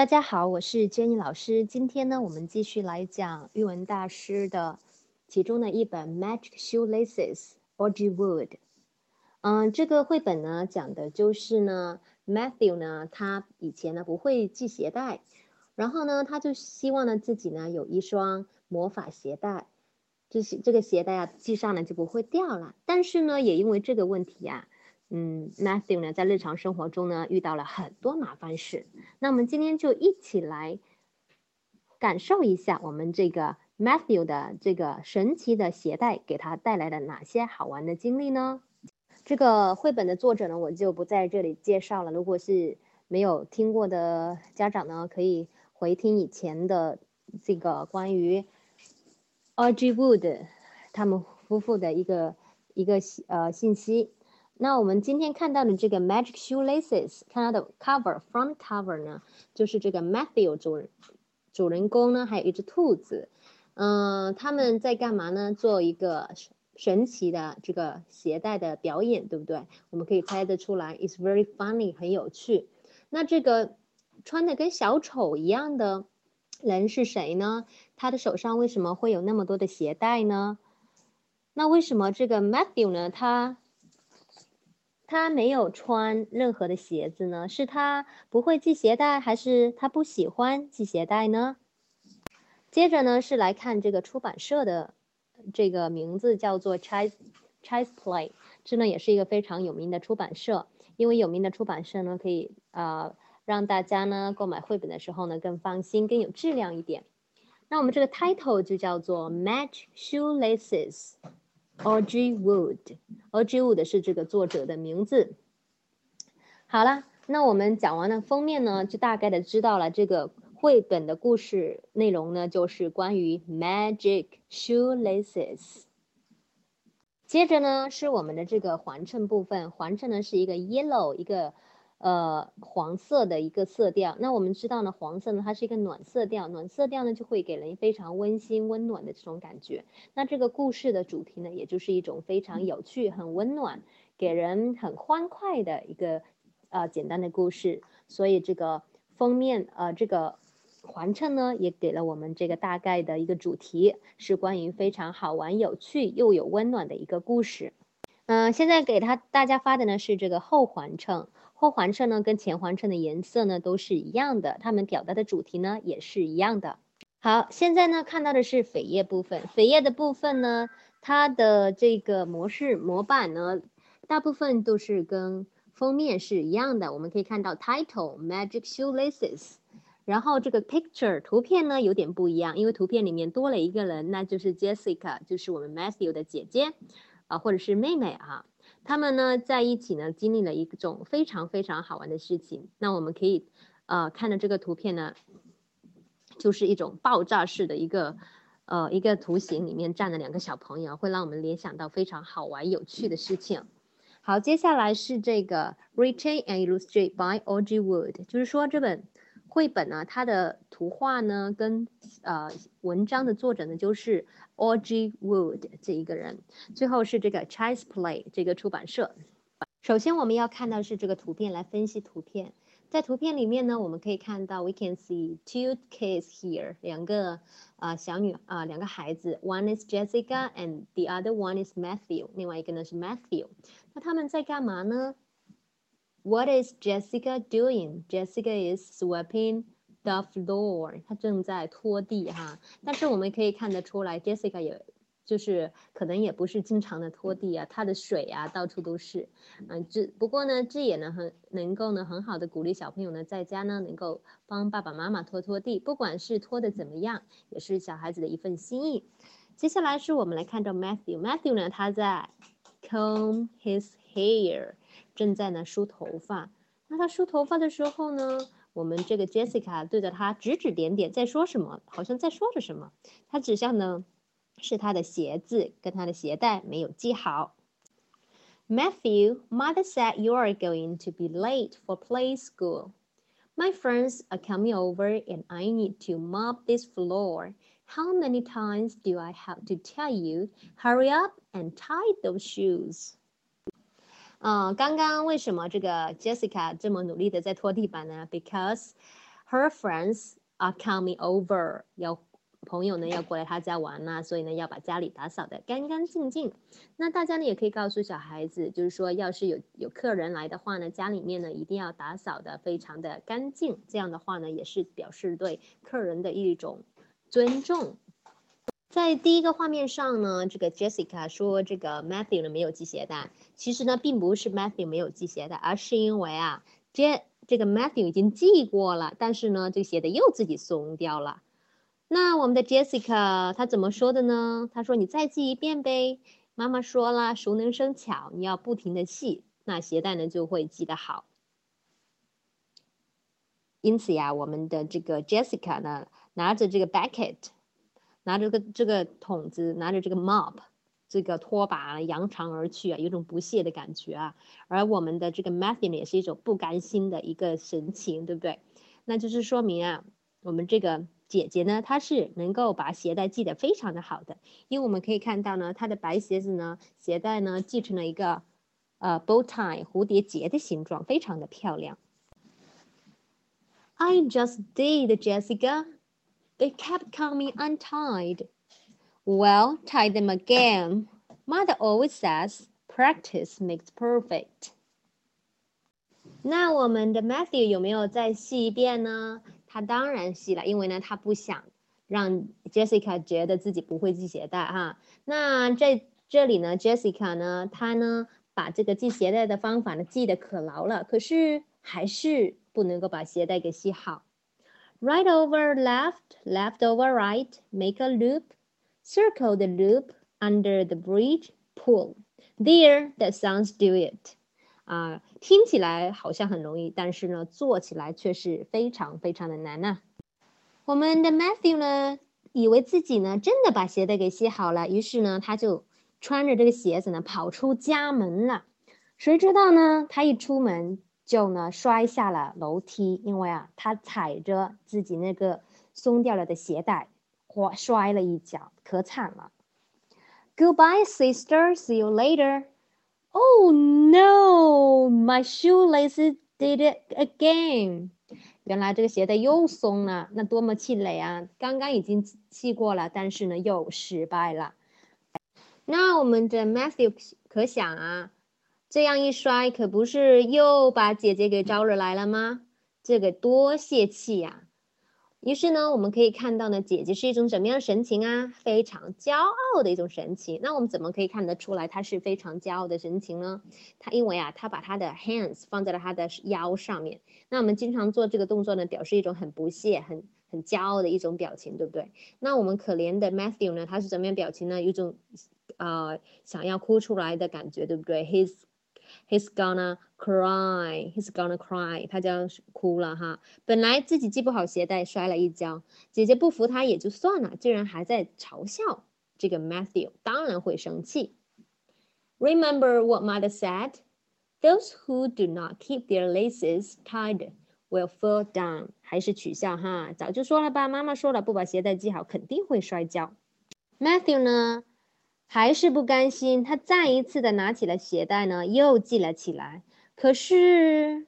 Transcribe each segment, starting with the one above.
大家好，我是 Jenny 老师。今天呢，我们继续来讲语文大师的其中的一本《Magic Shoelaces》，Audrey Wood。嗯，这个绘本呢，讲的就是呢，Matthew 呢，他以前呢不会系鞋带，然后呢，他就希望呢自己呢有一双魔法鞋带，就是这个鞋带啊系上呢就不会掉了。但是呢，也因为这个问题呀。嗯，Matthew 呢，在日常生活中呢，遇到了很多麻烦事。那我们今天就一起来感受一下，我们这个 Matthew 的这个神奇的鞋带给他带来了哪些好玩的经历呢？这个绘本的作者呢，我就不在这里介绍了。如果是没有听过的家长呢，可以回听以前的这个关于 Audrey Wood 他们夫妇的一个一个呃信息。那我们今天看到的这个 Magic Shoelaces，看到的 cover front cover 呢，就是这个 Matthew 主人主人公呢，还有一只兔子，嗯，他们在干嘛呢？做一个神奇的这个鞋带的表演，对不对？我们可以猜得出来，It's very funny，很有趣。那这个穿的跟小丑一样的人是谁呢？他的手上为什么会有那么多的鞋带呢？那为什么这个 Matthew 呢？他他没有穿任何的鞋子呢？是他不会系鞋带，还是他不喜欢系鞋带呢？接着呢，是来看这个出版社的这个名字叫做 Chase Chase Play，这呢也是一个非常有名的出版社。因为有名的出版社呢，可以呃让大家呢购买绘本的时候呢更放心、更有质量一点。那我们这个 title 就叫做 Match Shoelaces。Audrey Wood，Audrey Wood 是这个作者的名字。好了，那我们讲完了封面呢，就大概的知道了这个绘本的故事内容呢，就是关于 Magic Shoelaces。接着呢，是我们的这个环衬部分，环衬呢是一个 yellow 一个。呃，黄色的一个色调。那我们知道呢，黄色呢，它是一个暖色调，暖色调呢就会给人非常温馨、温暖的这种感觉。那这个故事的主题呢，也就是一种非常有趣、很温暖、给人很欢快的一个呃简单的故事。所以这个封面呃这个环衬呢，也给了我们这个大概的一个主题，是关于非常好玩、有趣又有温暖的一个故事。嗯，现在给他大家发的呢是这个后环衬。后环衬呢，跟前环衬的颜色呢都是一样的，它们表达的主题呢也是一样的。好，现在呢看到的是扉页部分，扉页的部分呢，它的这个模式模板呢，大部分都是跟封面是一样的。我们可以看到 title Magic Shoelaces，然后这个 picture 图片呢有点不一样，因为图片里面多了一个人，那就是 Jessica，就是我们 Matthew 的姐姐啊，或者是妹妹啊。他们呢在一起呢，经历了一种非常非常好玩的事情。那我们可以，呃，看的这个图片呢，就是一种爆炸式的一个，呃，一个图形里面站了两个小朋友，会让我们联想到非常好玩有趣的事情。好，接下来是这个 Written and illustrate by Audrey Wood，就是说这本。绘本呢，它的图画呢，跟呃文章的作者呢，就是 Audrey Wood 这一个人。最后是这个 Chase Play 这个出版社。首先我们要看到是这个图片来分析图片。在图片里面呢，我们可以看到 We can see two kids here，两个啊小女啊两个孩子，One is Jessica and the other one is Matthew，另外一个呢是 Matthew。那他们在干嘛呢？What is Jessica doing? Jessica is sweeping the floor. 她正在拖地哈。但是我们可以看得出来，Jessica 也就是可能也不是经常的拖地啊，她的水啊到处都是。嗯，这不过呢，这也能很能够呢很好的鼓励小朋友呢在家呢能够帮爸爸妈妈拖拖地，不管是拖的怎么样，也是小孩子的一份心意。接下来是我们来看到 Matthew。Matthew 呢他在 comb his hair。正在呢梳头发，那他梳头发的时候呢，我们这个 Jessica 对着他指指点点，在说什么？好像在说着什么。他指向呢是他的鞋子跟他的鞋带没有系好。Matthew, mother said you are going to be late for play school. My friends are coming over and I need to mop this floor. How many times do I have to tell you, hurry up and tie those shoes? 嗯，刚刚为什么这个 Jessica 这么努力的在拖地板呢？Because her friends are coming over，要朋友呢要过来他家玩呐、所以呢要把家里打扫的干干净净。那大家呢也可以告诉小孩子，就是说要是有有客人来的话呢，家里面呢一定要打扫的非常的干净，这样的话呢也是表示对客人的一种尊重。在第一个画面上呢，这个 Jessica 说这个 Matthew 呢没有系鞋带，其实呢并不是 Matthew 没有系鞋带，而是因为啊，这这个 Matthew 已经系过了，但是呢这个鞋带又自己松掉了。那我们的 Jessica 她怎么说的呢？她说：“你再系一遍呗。”妈妈说了，熟能生巧，你要不停的系，那鞋带呢就会系得好。因此呀，我们的这个 Jessica 呢拿着这个 bucket。拿着个这个桶子，拿着这个 mop，这个拖把扬长而去啊，有种不屑的感觉啊。而我们的这个 Matthew，也是一种不甘心的一个神情，对不对？那就是说明啊，我们这个姐姐呢，她是能够把鞋带系得非常的好的，因为我们可以看到呢，她的白鞋子呢，鞋带呢系成了一个呃 bow tie 蝴蝶结的形状，非常的漂亮。I just did, Jessica. They kept coming untied. Well, tie them again. Mother always says practice makes perfect. 那我们的 Matthew 有没有再细一遍呢？他当然细了，因为呢，他不想让 Jessica 觉得自己不会系鞋带哈。那在这里呢，Jessica 呢，她呢把这个系鞋带的方法呢记得可牢了，可是还是不能够把鞋带给系好。 Right over left, left over right, make a loop, circle the loop under the bridge, pull. There, that sounds do it. 啊，听起来好像很容易，但是呢，做起来却是非常非常的难呐。我们的 Matthew 呢，以为自己呢真的把鞋带给系好了，于是呢，他就穿着这个鞋子呢跑出家门了。谁知道呢，他一出门。 就呢摔下了楼梯，因为啊，他踩着自己那个松掉了的鞋带，滑摔了一跤，可惨了。Goodbye, sister. See you later. Oh no, my shoelaces did it again. 原来这个鞋带又松了，那多么气馁啊！刚刚已经系过了，但是呢又失败了。那我们的 Matthew 可想啊。这样一摔，可不是又把姐姐给招惹来了吗？这个多泄气呀！于是呢，我们可以看到呢，姐姐是一种什么样的神情啊？非常骄傲的一种神情。那我们怎么可以看得出来她是非常骄傲的神情呢？她因为啊，她把她的 hands 放在了她的腰上面。那我们经常做这个动作呢，表示一种很不屑、很很骄傲的一种表情，对不对？那我们可怜的 Matthew 呢，他是怎么样表情呢？有种呃想要哭出来的感觉，对不对？His He's gonna cry. He's gonna cry. 他将哭了哈。本来自己系不好鞋带，摔了一跤。姐姐不服他也就算了，竟然还在嘲笑这个 Matthew，当然会生气。Remember what mother said? Those who do not keep their laces tied will fall down. 还是取笑哈，早就说了吧，妈妈说了，不把鞋带系好肯定会摔跤。Matthew 呢？ 还是不甘心，他再一次的拿起了鞋带呢，又系了起来。可是，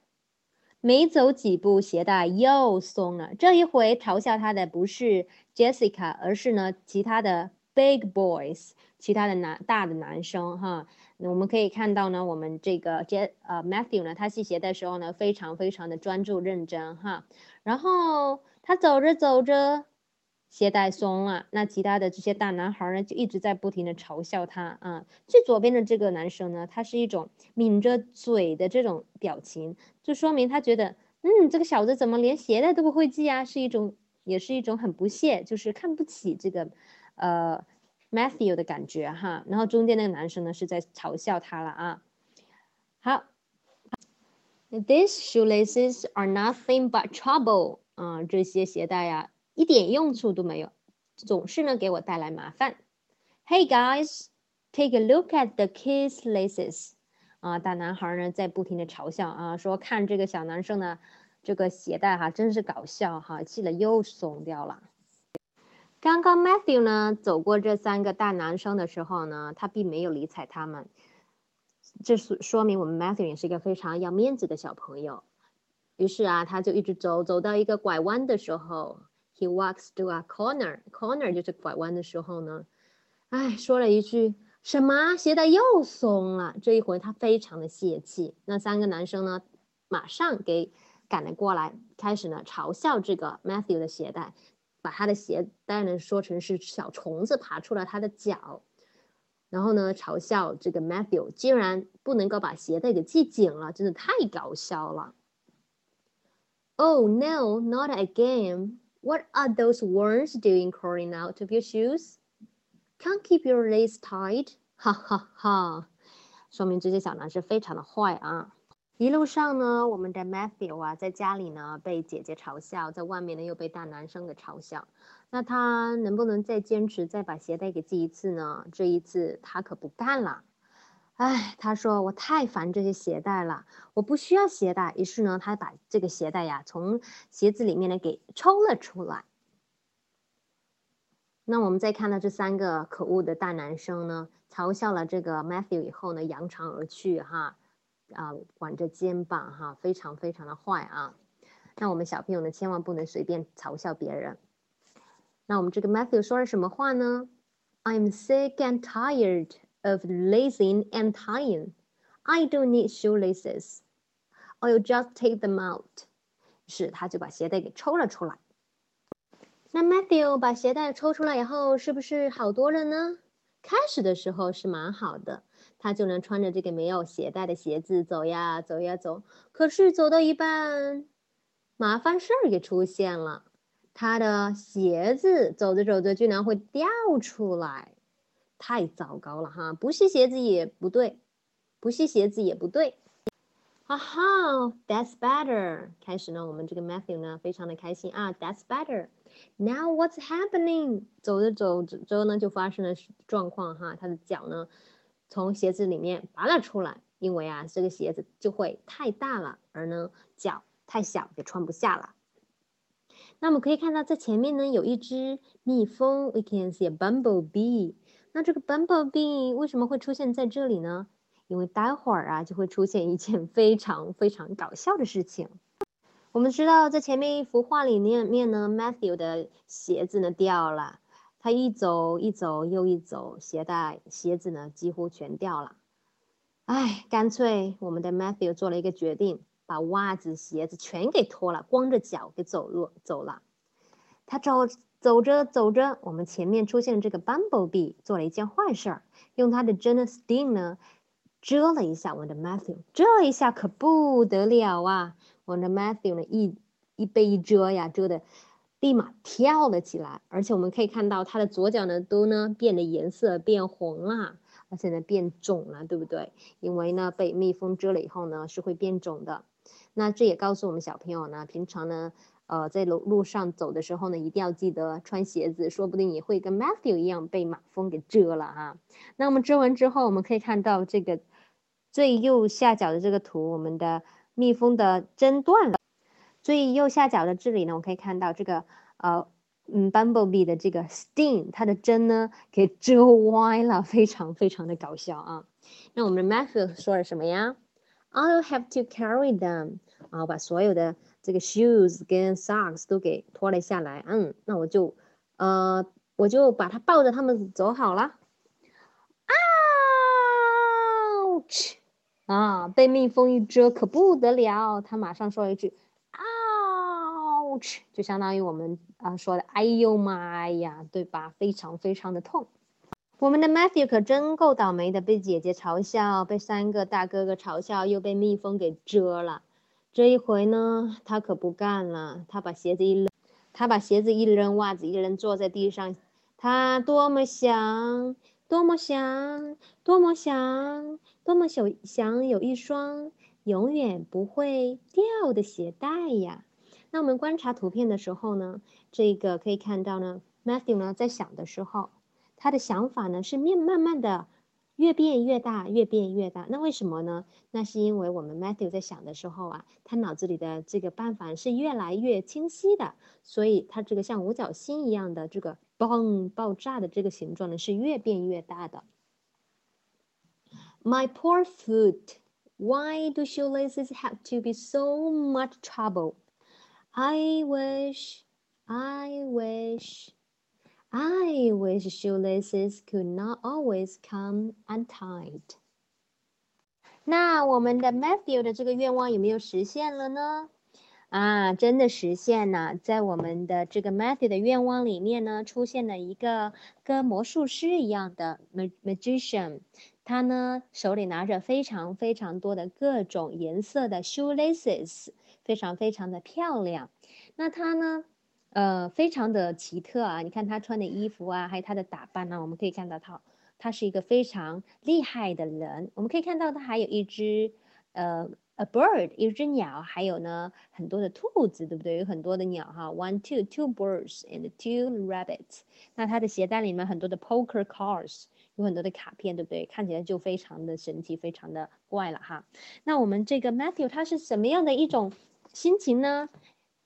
没走几步，鞋带又松了。这一回嘲笑他的不是 Jessica，而是呢其他的 big boys，其他的男大的男生哈。那我们可以看到呢，我们这个 J 呃 Matthew 呢，他系鞋带时候呢，非常非常的专注认真哈。然后他走着走着。鞋带松了，那其他的这些大男孩呢，就一直在不停的嘲笑他啊。最左边的这个男生呢，他是一种抿着嘴的这种表情，就说明他觉得，嗯，这个小子怎么连鞋带都不会系啊？是一种，也是一种很不屑，就是看不起这个，呃，Matthew 的感觉哈。然后中间那个男生呢，是在嘲笑他了啊。好，These shoelaces are nothing but trouble 啊，这些鞋带呀。一点用处都没有，总是呢给我带来麻烦。Hey guys, take a look at the kids' laces。啊，大男孩呢在不停的嘲笑啊，说看这个小男生的这个鞋带哈，真是搞笑哈，系了又松掉了。刚刚 Matthew 呢走过这三个大男生的时候呢，他并没有理睬他们，这是说明我们 Matthew 也是一个非常要面子的小朋友。于是啊，他就一直走，走到一个拐弯的时候，He walks to a corner，corner 就是拐弯的时候呢，哎，说了一句什么？鞋带又松了。这一回他非常的泄气。那三个男生呢，马上给赶了过来，开始呢嘲笑这个 Matthew 的鞋带，把他的鞋带呢说成是小虫子爬出了他的脚。然后呢，嘲笑这个 Matthew 竟然不能够把鞋带给系紧了，真的太搞笑了。Oh no, not again! What are those worms doing crawling out of your shoes? Can't keep your lace tied? 哈哈哈！说明这些小男生非常的坏啊。一路上呢，我们的 Matthew 啊，在家里呢被姐姐嘲笑，在外面呢又被大男生给嘲笑。那他能不能再坚持，再把鞋带给系一次呢？这一次他可不干了。哎，他说我太烦这些鞋带了，我不需要鞋带。于是呢，他把这个鞋带呀从鞋子里面呢给抽了出来。那我们再看到这三个可恶的大男生呢，嘲笑了这个 Matthew 以后呢，扬长而去哈，啊，挽着肩膀哈，非常非常的坏啊。那我们小朋友呢，千万不能随便嘲笑别人。那我们这个 Matthew 说了什么话呢？I'm sick and tired of lacing and tying. I don't need shoelaces. I'll just take them out. 于是，他就把鞋带给抽了出来。那 Matthew 把鞋带抽出来以后，是不是好多了呢？开始的时候是蛮好的，他就能穿着这个没有鞋带的鞋子走呀走呀走。可是走到一半，麻烦事儿给出现了。他的鞋子走着走着居然会掉出来，太糟糕了哈！不系鞋子也不对，不系鞋子也不对。哈哈，That's better。开始呢，我们这个 Matthew 呢非常的开心啊，That's better。Now what's happening？走着走着之后呢，就发生了状况哈，他的脚呢从鞋子里面拔了出来，因为啊这个鞋子就会太大了，而呢脚太小也穿不下了。那我们可以看到，在前面呢有一只蜜蜂，we can see a bumblebee。那这个 bumblebee 为什么会出现在这里呢？因为待会儿啊就会出现一件非常非常搞笑的事情。我们知道，在前面一幅画里面面呢，Matthew 的鞋子呢掉了，他一走一走又一走，鞋带鞋子呢几乎全掉了。哎，干脆我们的 Matthew 做了一个决定。把袜子、鞋子全给脱了，光着脚给走路走了。他走走着走着，我们前面出现的这个 Bumblebee 做了一件坏事儿，用他的 Jenna Sting 呢遮了一下我们的 Matthew，这一下可不得了啊！我们的 Matthew 呢一一被一遮呀，遮的立马跳了起来，而且我们可以看到他的左脚呢都呢变得颜色变红了，而且呢变肿了，对不对？因为呢被蜜蜂蛰了以后呢是会变肿的。那这也告诉我们小朋友呢，平常呢，呃，在路路上走的时候呢，一定要记得穿鞋子，说不定也会跟 Matthew 一样被马蜂给蛰了啊。那我们蛰完之后，我们可以看到这个最右下角的这个图，我们的蜜蜂的针断了。最右下角的这里呢，我可以看到这个呃，嗯，Bumblebee 的这个 sting，它的针呢给蛰歪了，非常非常的搞笑啊。那我们的 Matthew 说了什么呀？I'll have to carry them 啊，把所有的这个 shoes 跟 socks 都给脱了下来。嗯，那我就呃，我就把他抱着他们走好了。Ouch！啊，被蜜蜂一蛰可不得了。他马上说一句 Ouch，就相当于我们啊说的哎呦妈呀，对吧？非常非常的痛。我们的 Matthew 可真够倒霉的，被姐姐嘲笑，被三个大哥哥嘲笑，又被蜜蜂给蛰了。这一回呢，他可不干了，他把鞋子一扔，他把鞋子一扔，袜子一扔，坐在地上。他多么想，多么想，多么想，多么想想有一双永远不会掉的鞋带呀！那我们观察图片的时候呢，这个可以看到呢，Matthew 呢在想的时候。他的想法呢是面慢慢的越变越大，越变越大。那为什么呢？那是因为我们 Matthew 在想的时候啊，他脑子里的这个办法是越来越清晰的，所以他这个像五角星一样的这个嘣爆炸的这个形状呢是越变越大的。My poor foot Why do shoelaces have to be so much trouble? I wish, I wish, I wish shoelaces could not always come untied. 那我们的 Matthew 的这个愿望有没有实现了呢？啊，真的实现了！在我们的这个 Matthew 的愿望里面呢，出现了一个跟魔术师一样的 magician，他呢手里拿着非常非常多的各种颜色的 shoelaces，非常非常的漂亮。那他呢，呃，非常的奇特啊！你看他穿的衣服啊，还有他的打扮呢，我们可以看到他。他是一个非常厉害的人，我们可以看到他还有一只，呃，a bird，一只鸟，还有呢很多的兔子，对不对？有很多的鸟哈，one two two birds and two rabbits。那他的鞋带里面很多的 poker cards，有很多的卡片，对不对？看起来就非常的神奇，非常的怪了哈。那我们这个 Matthew 他是什么样的一种心情呢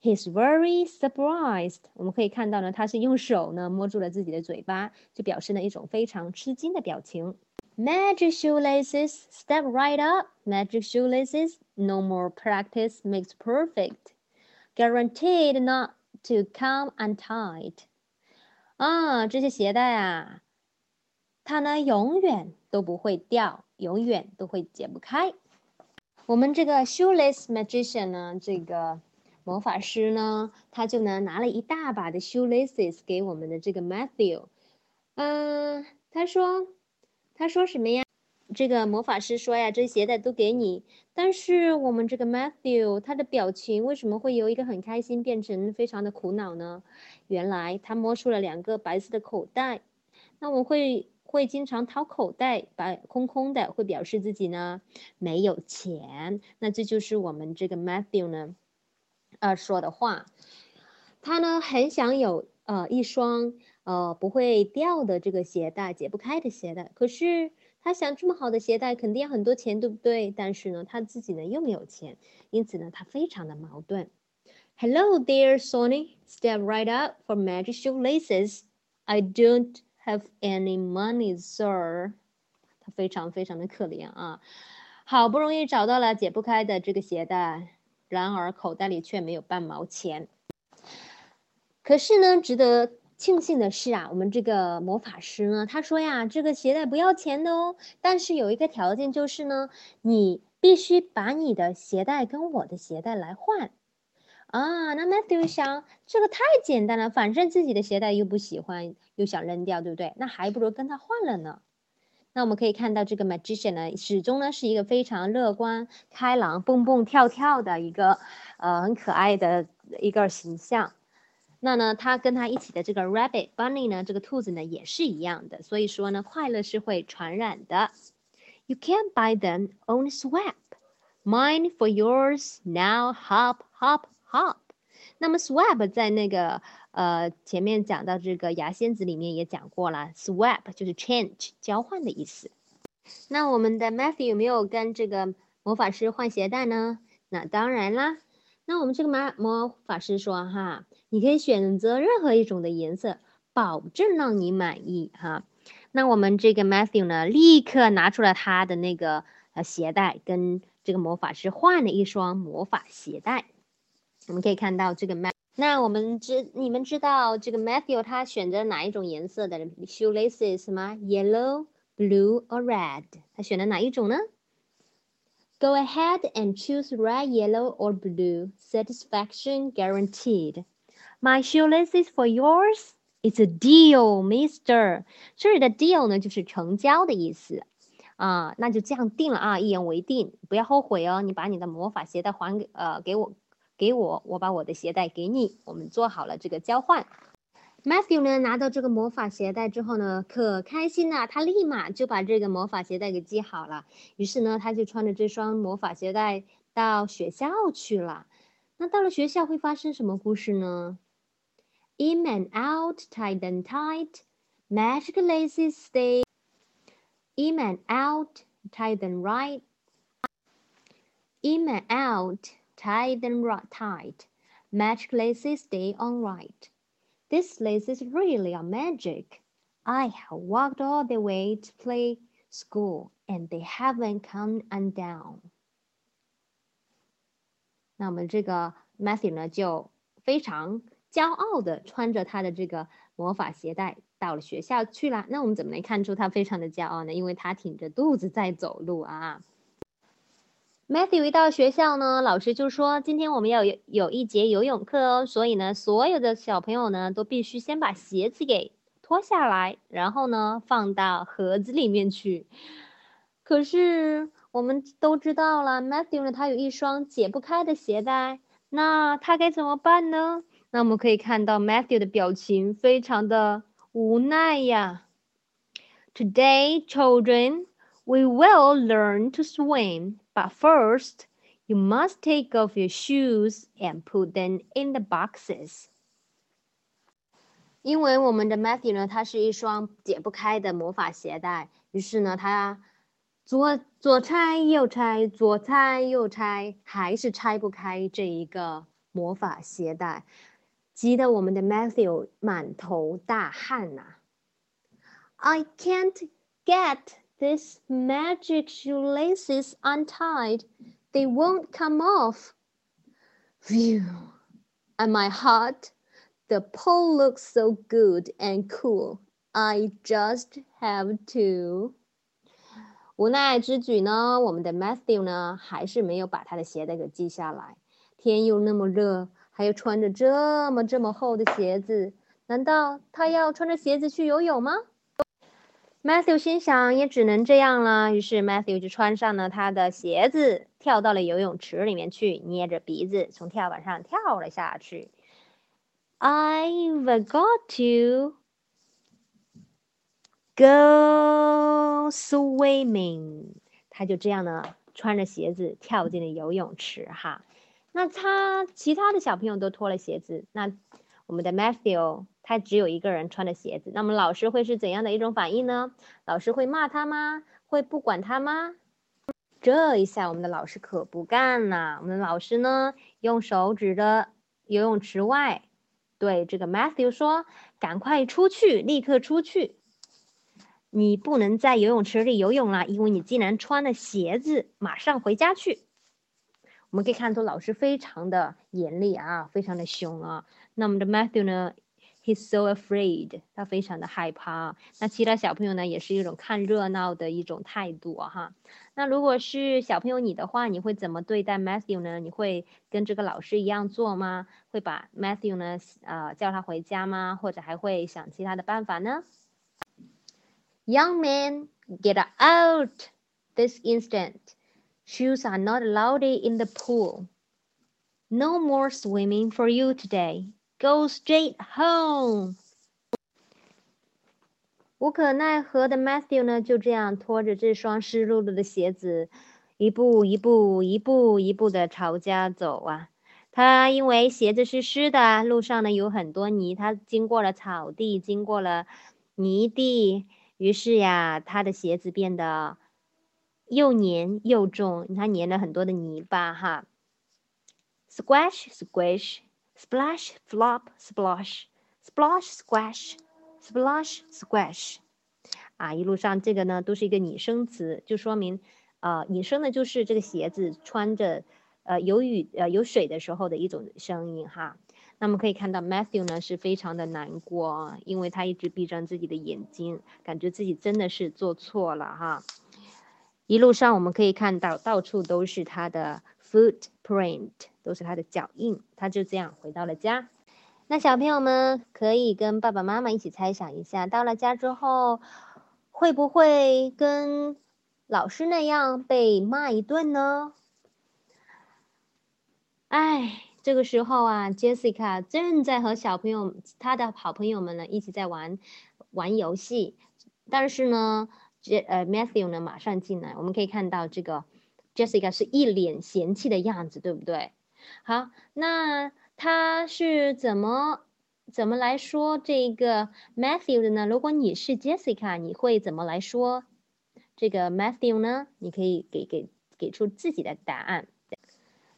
？He's very surprised。我们可以看到呢，他是用手呢摸住了自己的嘴巴，就表示了一种非常吃惊的表情。Magic shoelaces, step right up. Magic shoelaces, no more practice makes perfect. Guaranteed not to come untied. 啊，这些鞋带啊，它呢永远都不会掉，永远都会解不开。我们这个 shoelace magician 呢，这个。 魔法师呢，他就呢拿了一大把的 shoelaces 给我们的这个 Matthew，嗯，他说，他说什么呀？这个魔法师说呀，这鞋带都给你。但是我们这个 Matthew 他的表情为什么会由一个很开心变成非常的苦恼呢？原来他摸出了两个白色的口袋，那我会会经常掏口袋，把空空的，会表示自己呢没有钱。那这就是我们这个 Matthew 呢。呃，说的话，他呢很想有呃一双呃不会掉的这个鞋带，解不开的鞋带。可是他想这么好的鞋带肯定要很多钱，对不对？但是呢，他自己呢又没有钱，因此呢他非常的矛盾。Hello there, Sonny. Step right up for magic shoelaces. I don't have any money, sir. 他非常非常的可怜啊，好不容易找到了解不开的这个鞋带。然而口袋里却没有半毛钱。可是呢，值得庆幸的是啊，我们这个魔法师呢，他说呀，这个鞋带不要钱的哦，但是有一个条件就是呢，你必须把你的鞋带跟我的鞋带来换。啊，那 Matthew 想，这个太简单了，反正自己的鞋带又不喜欢，又想扔掉，对不对？那还不如跟他换了呢。那我们可以看到，这个 magician 呢，始终呢是一个非常乐观开朗、蹦蹦跳跳的一个，呃，很可爱的一个形象。那呢，他跟他一起的这个 rabbit bunny 呢，这个兔子呢也是一样的。所以说呢，快乐是会传染的。You can't buy them, on swap. Mine for yours now, hop, hop, hop. 那么 swap 在那个。呃，前面讲到这个牙仙子里面也讲过了，swap 就是 change 交换的意思。那我们的 Matthew 有没有跟这个魔法师换鞋带呢？那当然啦。那我们这个魔魔法师说哈，你可以选择任何一种的颜色，保证让你满意哈。那我们这个 Matthew 呢，立刻拿出了他的那个呃鞋带，跟这个魔法师换了一双魔法鞋带。我们可以看到这个 matt。那我们知你们知道这个 Matthew 他选择哪一种颜色的 shoelaces 吗？Yellow, blue or red？他选的哪一种呢？Go ahead and choose red, yellow or blue. Satisfaction guaranteed. My shoelaces for yours. It's a deal, Mister. 这里的 deal 呢，就是成交的意思啊。那就这样定了啊，一言为定，不要后悔哦。你把你的魔法鞋带还给呃给我。 给我，我把我的鞋带给你，我们做好了这个交换。Matthew 呢，拿到这个魔法鞋带之后呢，可开心了，他立马就把这个魔法鞋带给系好了。于是呢，他就穿着这双魔法鞋带到学校去了。那到了学校会发生什么故事呢？In and out, tight and tight, magic laces stay. In and out, tight and right. In and out. tight and tight. Magic laces stay on right. This laces really are magic. I have walked all the way to play school and they haven't come undone. 那我们这个 Matthew 呢，就非常骄傲的穿着他的这个魔法鞋带到了学校去了。那我们怎么能看出他非常的骄傲呢？因为他挺着肚子在走路啊。 Matthew 一到学校呢，老师就说：“今天我们要有有一节游泳课哦，所以呢，所有的小朋友呢都必须先把鞋子给脱下来，然后呢放到盒子里面去。可是我们都知道了，Matthew 呢他有一双解不开的鞋带，那他该怎么办呢？那我们可以看到 Matthew 的表情非常的无奈呀。Today, children, we will learn to swim. But first, you must take off your shoes and put them in the boxes. 因为我们的 Matthew 呢，它是一双解不开的魔法鞋带，于是呢，他左左拆右拆，左拆右拆，还是拆不开这一个魔法鞋带，急得我们的 Matthew 满头大汗呐、啊。I can't get this magic shoelaces untied, they won't come off. Phew! And my heart, the pole looks so good and cool. I just have to. 无奈之举呢，我们的 Matthew 呢，还是没有把他的鞋带给系下来。天又那么热，还要穿着这么这么厚的鞋子，难道他要穿着鞋子去游泳吗 ？Matthew 心想，也只能这样了。于是 Matthew 就穿上了他的鞋子，跳到了游泳池里面去，捏着鼻子从跳板上跳了下去。I've got to go swimming。他就这样呢，穿着鞋子跳进了游泳池。哈，那他其他的小朋友都脱了鞋子，那我们的 Matthew。他只有一个人穿的鞋子，那么老师会是怎样的一种反应呢？老师会骂他吗？会不管他吗？这一下我们的老师可不干了。我们老师呢，用手指着游泳池外，对这个 Matthew 说：“赶快出去，立刻出去！你不能在游泳池里游泳了，因为你竟然穿了鞋子，马上回家去。”我们可以看出老师非常的严厉啊，非常的凶啊。那我们的 Matthew 呢？He's so afraid，他非常的害怕。那其他小朋友呢，也是一种看热闹的一种态度哈。那如果是小朋友你的话，你会怎么对待 Matthew 呢？你会跟这个老师一样做吗？会把 Matthew 呢，呃，叫他回家吗？或者还会想其他的办法呢？Young man, get out this instant. Shoes are not allowed in the pool. No more swimming for you today. Go straight home。无可奈何的 Matthew 呢，就这样拖着这双湿漉漉的鞋子，一步一步、一步一步的朝家走啊。他因为鞋子是湿的，路上呢有很多泥，他经过了草地，经过了泥地，于是呀，他的鞋子变得又黏又重，他粘了很多的泥巴哈。Squash, squish。Splash, flop, splash, splash, squash, splash, squash，啊，一路上这个呢都是一个拟声词，就说明，呃，拟声呢就是这个鞋子穿着，呃，有雨呃有水的时候的一种声音哈。那么可以看到 Matthew 呢是非常的难过，因为他一直闭上自己的眼睛，感觉自己真的是做错了哈。一路上我们可以看到到处都是他的 footprint。都是他的脚印，他就这样回到了家。那小朋友们可以跟爸爸妈妈一起猜想一下，到了家之后会不会跟老师那样被骂一顿呢？哎，这个时候啊，Jessica 正在和小朋友、他的好朋友们呢一起在玩玩游戏，但是呢，这呃 Matthew 呢马上进来，我们可以看到这个 Jessica 是一脸嫌弃的样子，对不对？好，那他是怎么怎么来说这个 Matthew 的呢？如果你是 Jessica，你会怎么来说这个 Matthew 呢？你可以给给给出自己的答案。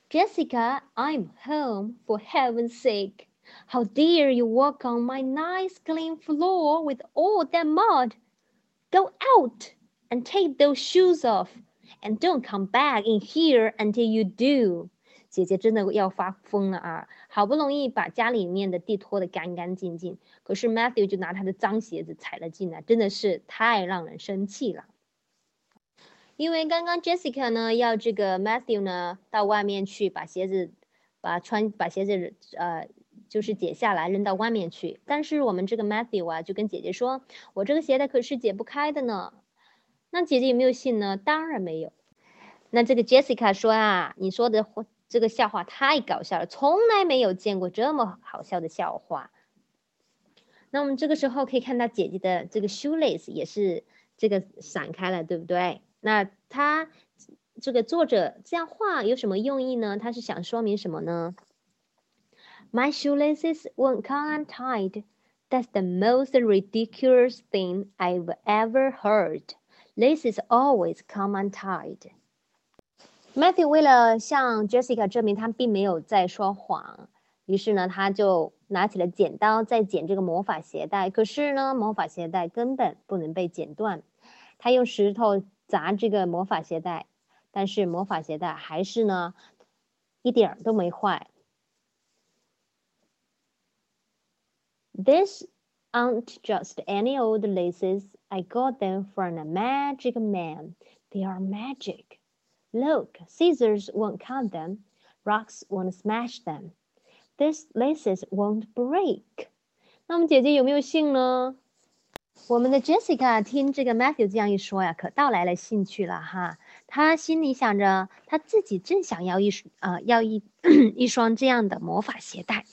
Jessica, I'm home. For heaven's sake, how dare you walk on my nice clean floor with all that mud? Go out and take those shoes off, and don't come back in here until you do. 姐姐真的要发疯了啊！好不容易把家里面的地拖得干干净净，可是 Matthew 就拿他的脏鞋子踩了进来，真的是太让人生气了。因为刚刚 Jessica 呢要这个 Matthew 呢到外面去把鞋子，把穿把鞋子呃就是解下来扔到外面去，但是我们这个 Matthew 啊就跟姐姐说：“我这个鞋带可是解不开的呢。”那姐姐有没有信呢？当然没有。那这个 Jessica 说啊，你说的这个笑话太搞笑了，从来没有见过这么好笑的笑话。那我们这个时候可以看到姐姐的这个 shoelace 也是这个散开了，对不对？那他这个作者这样画有什么用意呢？他是想说明什么呢？My shoelaces won't come untied. That's the most ridiculous thing I've ever heard. Laces always come untied. Matthew 为了向 Jessica 证明他并没有在说谎，于是呢，他就拿起了剪刀在剪这个魔法鞋带。可是呢，魔法鞋带根本不能被剪断。他用石头砸这个魔法鞋带，但是魔法鞋带还是呢，一点儿都没坏。This aren't just any old laces. I got them from a magic man. They are magic. Look, scissors won't cut them, rocks won't smash them, these laces won't break。那么姐姐有没有信呢？我们的 Jessica 听这个 Matthew 这样一说呀，可倒来了兴趣了哈。她心里想着，她自己正想要一呃要一一双这样的魔法鞋带，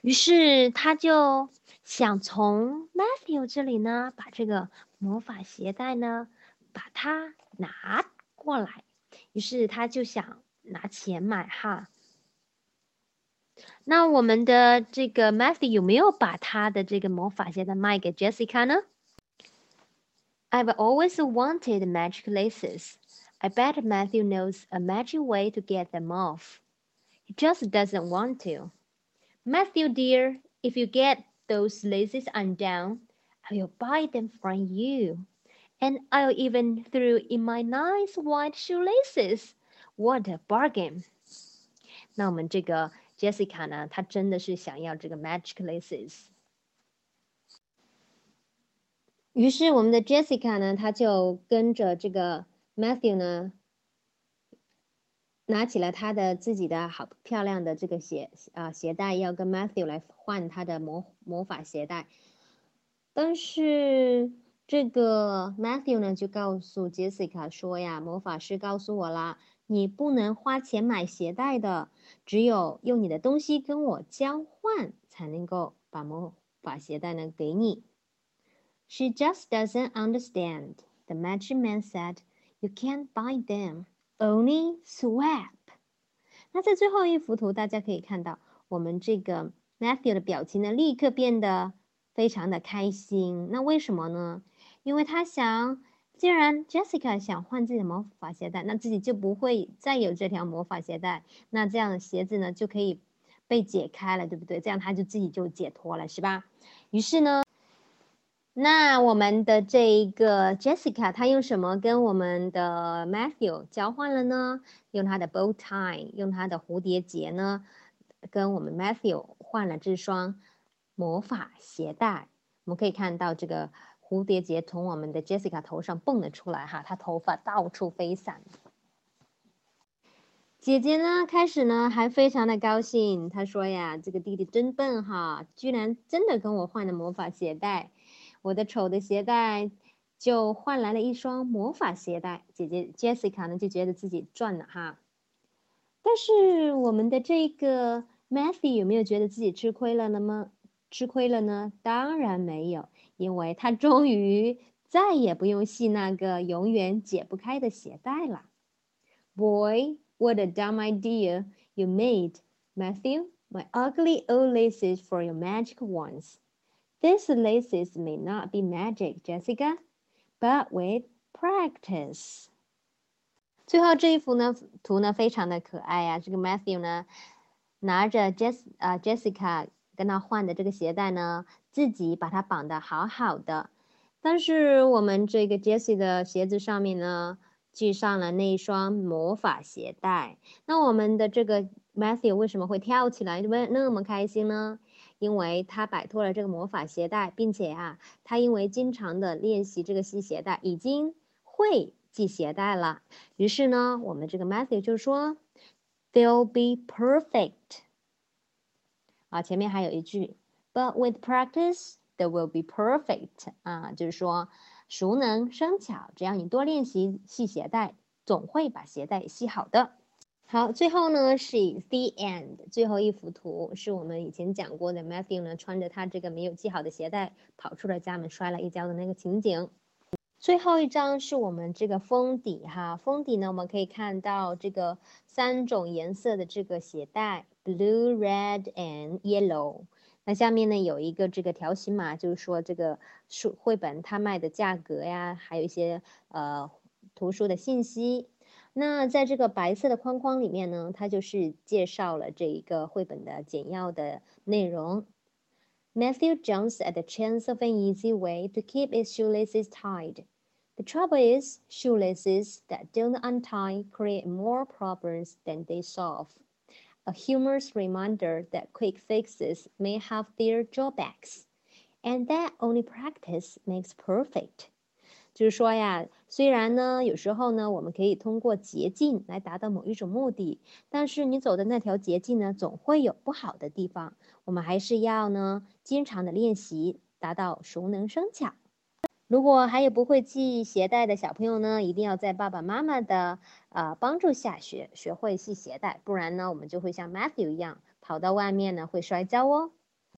于是她就 想从 Matthew 这里呢，把这个魔法鞋带呢，把它拿过来。于是他就想拿钱买哈。那我们的这个 Matthew 有没有把他的这个魔法鞋带卖给 Jessica 呢？I've always wanted magic laces. I bet Matthew knows a magic way to get them off. He just doesn't want to. Matthew dear, if you get those laces undone, I will buy them from you. And I'll even throw in my nice white shoelaces. What a bargain! 那我们这个 Jessica 呢，她真的是想要这个 magic laces。于是我们的 Jessica 呢，她就跟着这个 Matthew 呢， 拿起了他的自己的好漂亮的这个鞋啊鞋带，要跟 Matthew 来换他的魔魔法鞋带，但是。这个 Matthew 呢就告诉 Jessica 说呀，魔法师告诉我啦，你不能花钱买鞋带的，只有用你的东西跟我交换，才能够把魔法鞋带呢给你。She just doesn't understand. The magic man said, "You can't buy them, only swap." 那在最后一幅图，大家可以看到，我们这个 Matthew 的表情呢，立刻变得非常的开心。那为什么呢？因为他想，既然 Jessica 想换自己的魔法鞋带，那自己就不会再有这条魔法鞋带，那这样的鞋子呢就可以被解开了，对不对？这样他就自己就解脱了，是吧？于是呢，那我们的这一个 Jessica，她用什么跟我们的 Matthew 交换了呢？用她的 bow tie，用她的蝴蝶结呢，跟我们 Matthew 换了这双魔法鞋带。我们可以看到这个。蝴蝶结从我们的 Jessica 头上蹦了出来，哈，她头发到处飞散。姐姐呢，开始呢还非常的高兴，她说呀：“这个弟弟真笨哈，居然真的跟我换了魔法鞋带，我的丑的鞋带就换来了一双魔法鞋带。”姐姐 Jessica 呢就觉得自己赚了哈。但是我们的这个 Matthew 有没有觉得自己吃亏了呢？吗？吃亏了呢？当然没有。因为他终于再也不用系那个永远解不开的鞋带了。Boy, what a dumb idea you made, Matthew! My ugly old laces for your magic ones. These laces may not be magic, Jessica, but with practice. 最后这一幅呢，图呢非常的可爱呀、这个 Matthew 呢，拿着 Jess 啊 Jessica 跟他换的这个鞋带呢，自己把它绑的好好的，但是我们这个 Jessie 的鞋子上面呢，系上了那一双魔法鞋带。那我们的这个 Matthew 为什么会跳起来为那么开心呢？因为他摆脱了这个魔法鞋带，并且啊，他因为经常的练习这个系鞋带，已经会系鞋带了。于是呢，我们这个 Matthew 就说，They'll be perfect。啊，前面还有一句，But with practice, they will be perfect。啊，就是说熟能生巧，只要你多练习系鞋带，总会把鞋带系好的。好，最后呢是 the end，最后一幅图是我们以前讲过的，Matthew 呢穿着他这个没有系好的鞋带跑出了家门，摔了一跤的那个情景。最后一张是我们这个封底哈，封底呢我们可以看到这个三种颜色的这个鞋带，blue、red and yellow。那下面呢有一个这个条形码，就是说这个书绘本它卖的价格呀，还有一些呃图书的信息。那在这个白色的框框里面呢，它就是介绍了这一个绘本的简要的内容。Matthew jumps at the chance of an easy way to keep his shoelaces tied. The trouble is, shoelaces that don't untie create more problems than they solve. A humorous reminder that quick fixes may have their drawbacks, and that only practice makes perfect. 就是说呀，虽然呢，有时候呢，我们可以通过捷径来达到某一种目的，但是你走的那条捷径呢，总会有不好的地方。我们还是要呢，经常的练习，达到熟能生巧。如果还有不会系鞋带的小朋友呢，一定要在爸爸妈妈的呃帮助下学学会系鞋带，不然呢，我们就会像 Matthew 一样跑到外面呢会摔跤哦。